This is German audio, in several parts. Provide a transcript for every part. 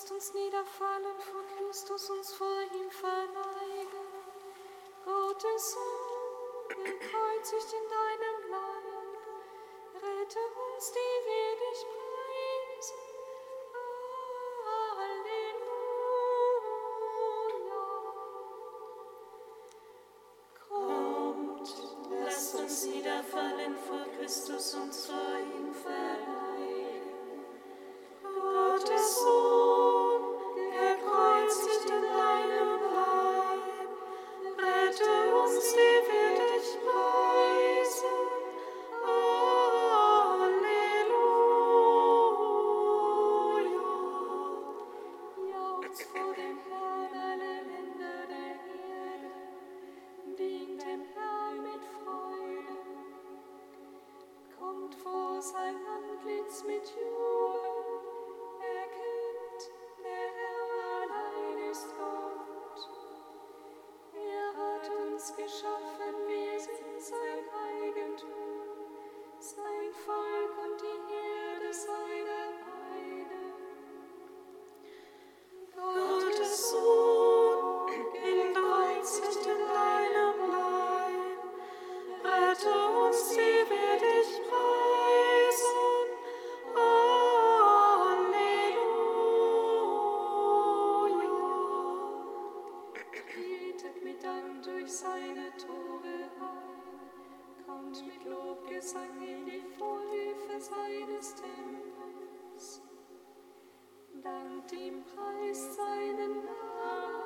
lasst uns niederfallen vor Christus, uns vor ihm verneigen. Gottes Sohn, gekreuzigt in deinem Leib, rette uns, die wir dich preisen. Halleluja. Kommt, lasst uns niederfallen vor Christus, uns vor ihm verneigen. Sports. Tretet mit Dank durch seine Tore ein, kommt mit Lobgesang in die Vorhöfe seines Tempels. Dankt ihm, Preis seinen Namen.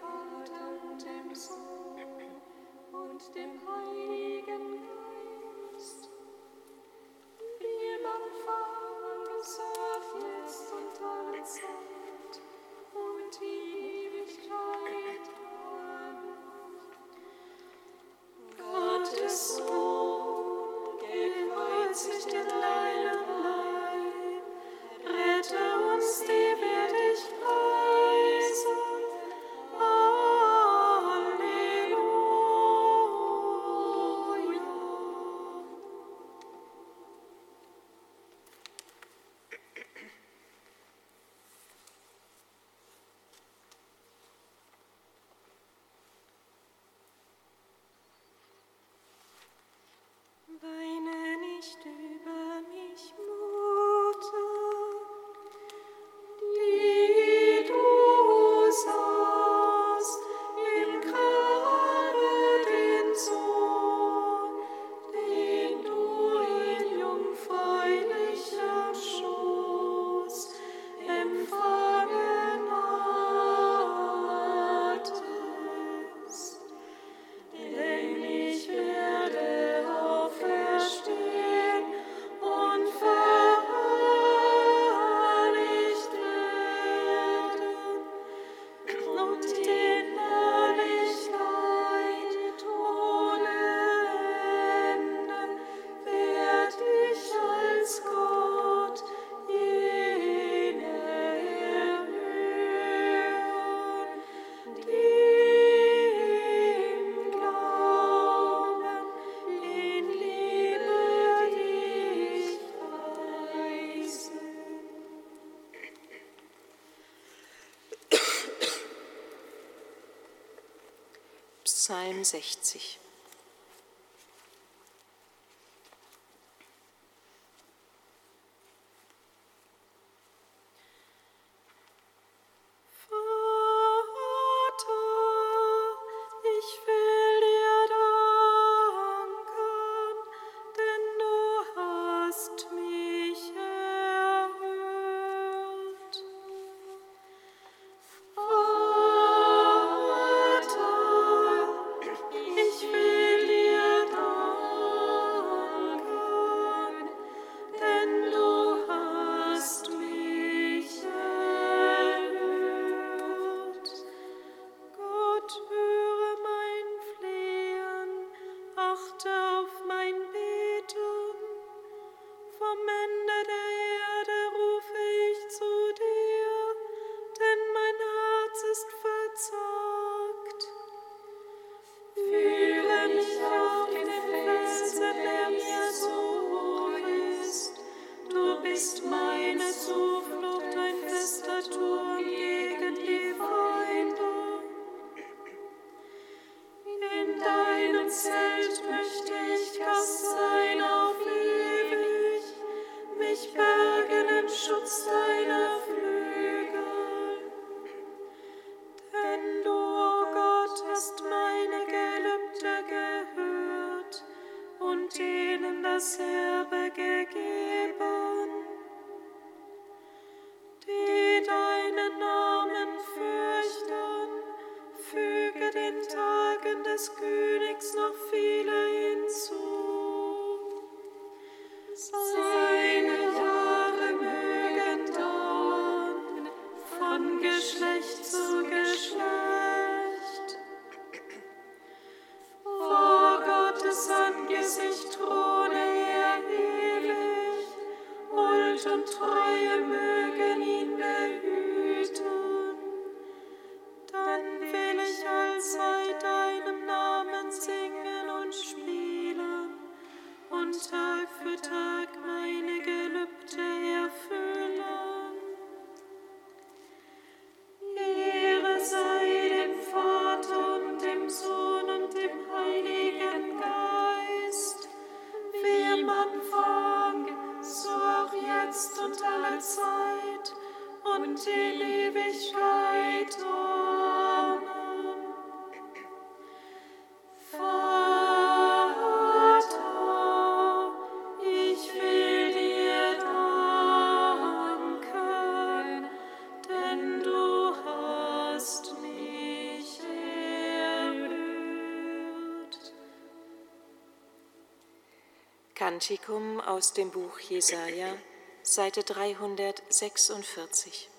Vater und dem Sohn und dem Heiligen Geist. 63. bist meine Zuflucht, ein fester Turm gegen die Feinde. In deinem Zelt möchte ich Gast sein auf ewig, mich bergen im Schutz deiner Flügel. Denn du, O oh Gott, hast meine Gelübde gehört und denen das Herbe gegeben. Namen fürchten, füge den Tagen des Königs noch viele hinzu. Seine Jahre mögen dauern von Geschlecht. Kantikum aus dem Buch Jesaja, Seite 346.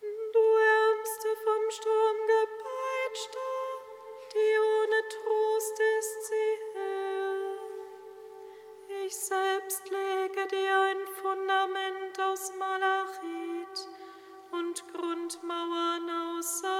Du Ärmste vom Sturm gepeitschter, die ohne Trost ist sie Herr. Ich selbst lege dir ein Fundament aus Malachit und Grundmauern aus Salz.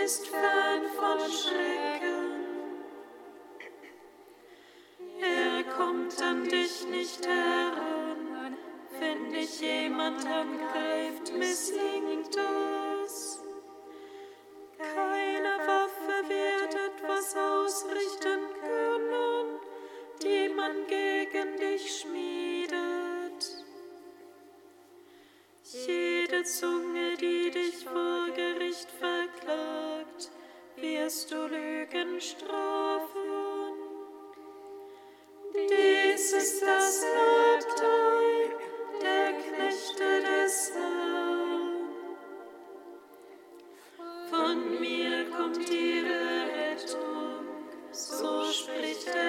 bist fern von Schrecken. Er kommt an dich nicht heran, wenn dich jemand angreift, misslingt es. Keine Waffe wird etwas ausrichten können, die man gegen dich schmiedet. Jede Zunge Mir kommt die Rettung, so spricht er.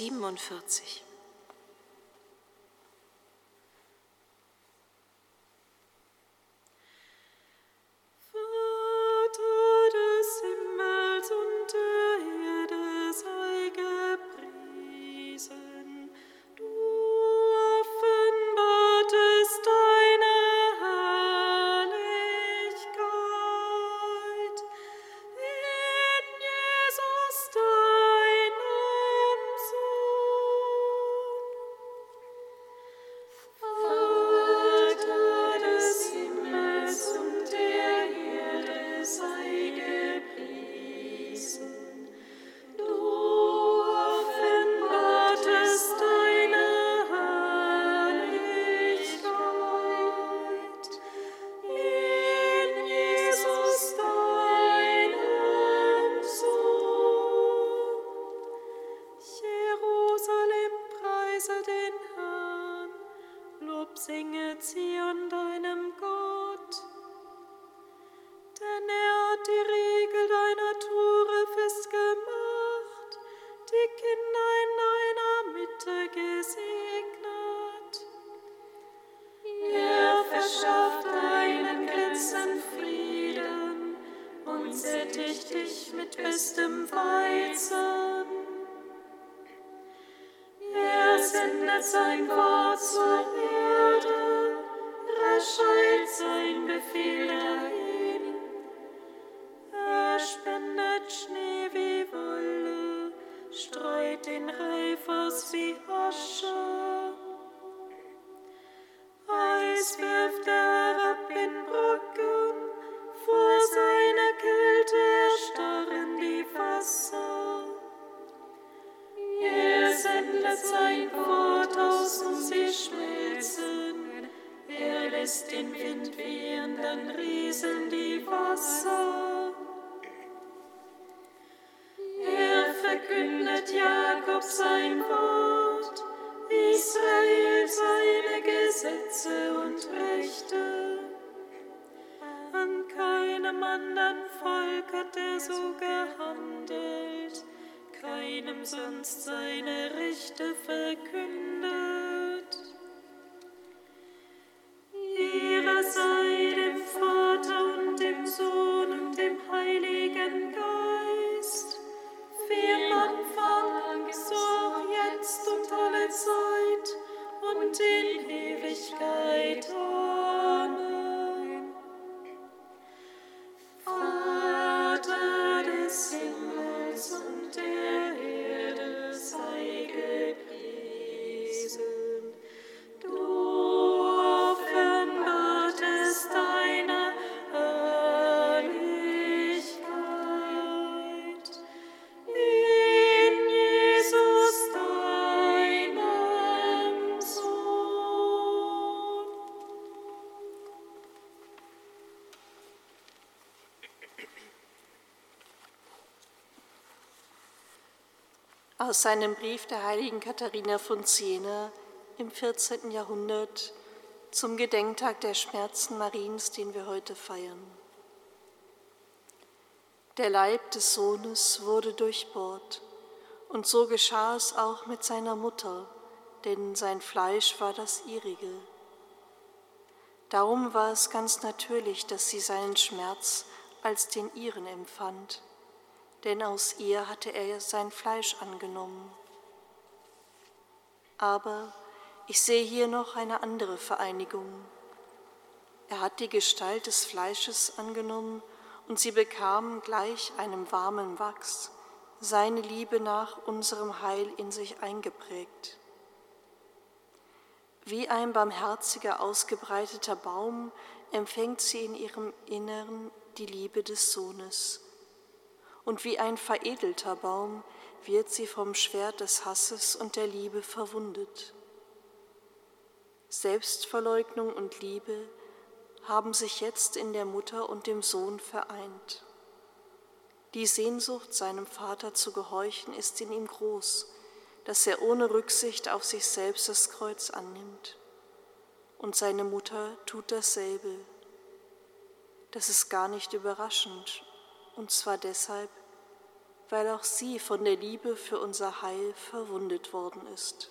47. singet Zion deinem Gott. Denn er hat die Regel deiner Tore festgemacht, die Kinder in deiner Mitte gesegnet. Er verschafft deinen Grenzen Frieden und sättigt dich mit bestem Weizen. Sendet sein Wort zur Erde, raschelt sein Befehl dahin. Er spendet Schnee wie Wolle, streut den Reif aus wie Asche. Eis wirft er herab in Brücken, wehen, dann rieseln die Wasser. Er verkündet Jakob sein Wort, Israel seine Gesetze und Rechte. An keinem anderen Volk hat er so gehandelt, keinem sonst seine Rechte verkündet. Aus seinem Brief der heiligen Katharina von Siena im 14. Jahrhundert zum Gedenktag der Schmerzen Mariens, den wir heute feiern. Der Leib des Sohnes wurde durchbohrt, und so geschah es auch mit seiner Mutter, denn sein Fleisch war das ihrige. Darum war es ganz natürlich, dass sie seinen Schmerz als den ihren empfand denn aus ihr hatte er sein Fleisch angenommen. Aber ich sehe hier noch eine andere Vereinigung. Er hat die Gestalt des Fleisches angenommen und sie bekam gleich einem warmen Wachs seine Liebe nach unserem Heil in sich eingeprägt. Wie ein barmherziger, ausgebreiteter Baum empfängt sie in ihrem Inneren die Liebe des Sohnes und wie ein veredelter Baum wird sie vom Schwert des Hasses und der Liebe verwundet. Selbstverleugnung und Liebe haben sich jetzt in der Mutter und dem Sohn vereint. Die Sehnsucht, seinem Vater zu gehorchen, ist in ihm groß, dass er ohne Rücksicht auf sich selbst das Kreuz annimmt. Und seine Mutter tut dasselbe. Das ist gar nicht überraschend, und zwar deshalb, weil auch sie von der Liebe für unser Heil verwundet worden ist.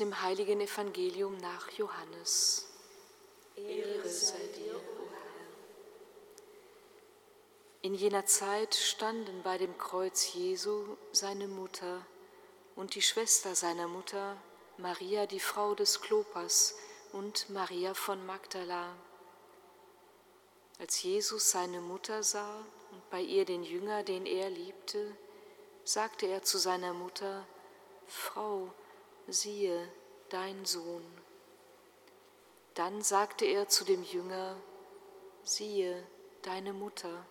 Dem heiligen Evangelium nach Johannes. Ehre sei dir, o Herr. In jener Zeit standen bei dem Kreuz Jesu seine Mutter und die Schwester seiner Mutter, Maria, die Frau des Klopas, und Maria von Magdala. Als Jesus seine Mutter sah und bei ihr den Jünger, den er liebte, sagte er zu seiner Mutter, Frau, siehe dein Sohn. Dann sagte er zu dem Jünger, siehe deine Mutter.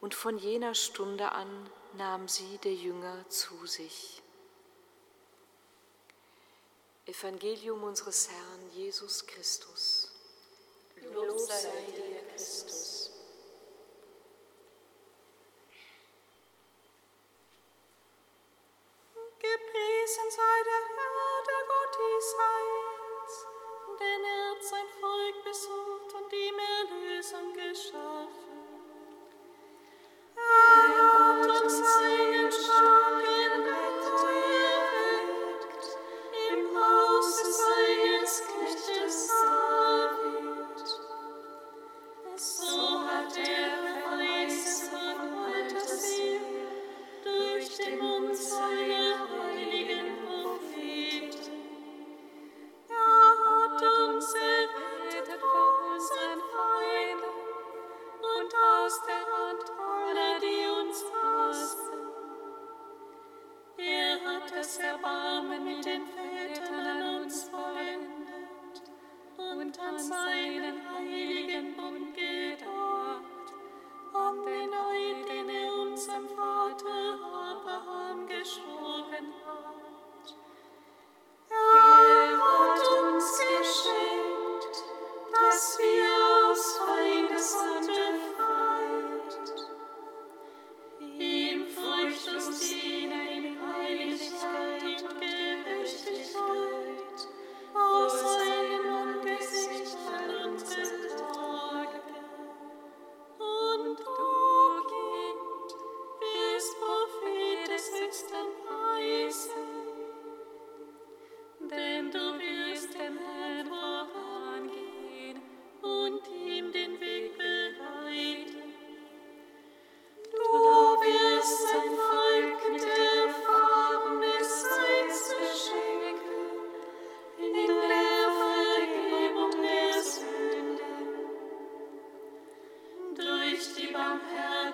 Und von jener Stunde an nahm sie der Jünger zu sich. Evangelium unseres Herrn Jesus Christus. Lob sei dir, Christus. Gepriesen sei der Herr, der Gott Israels, denn er hat sein Volk besucht und ihm Erlösung geschaffen. Er hat uns seinen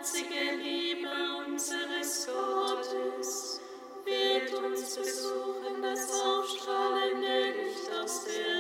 barmherzige Liebe unseres Gottes wird uns besuchen das aufstrahlende Licht aus der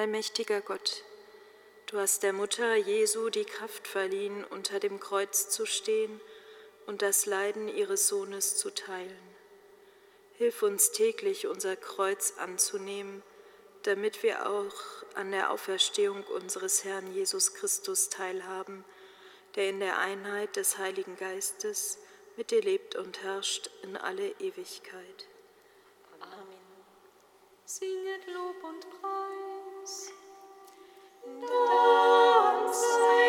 Allmächtiger Gott, du hast der Mutter Jesu die Kraft verliehen, unter dem Kreuz zu stehen und das Leiden ihres Sohnes zu teilen. Hilf uns täglich unser Kreuz anzunehmen, damit wir auch an der Auferstehung unseres Herrn Jesus Christus teilhaben, der in der Einheit des Heiligen Geistes mit dir lebt und herrscht in alle Ewigkeit. Amen. Singet Lob und Preis Dance. Dance.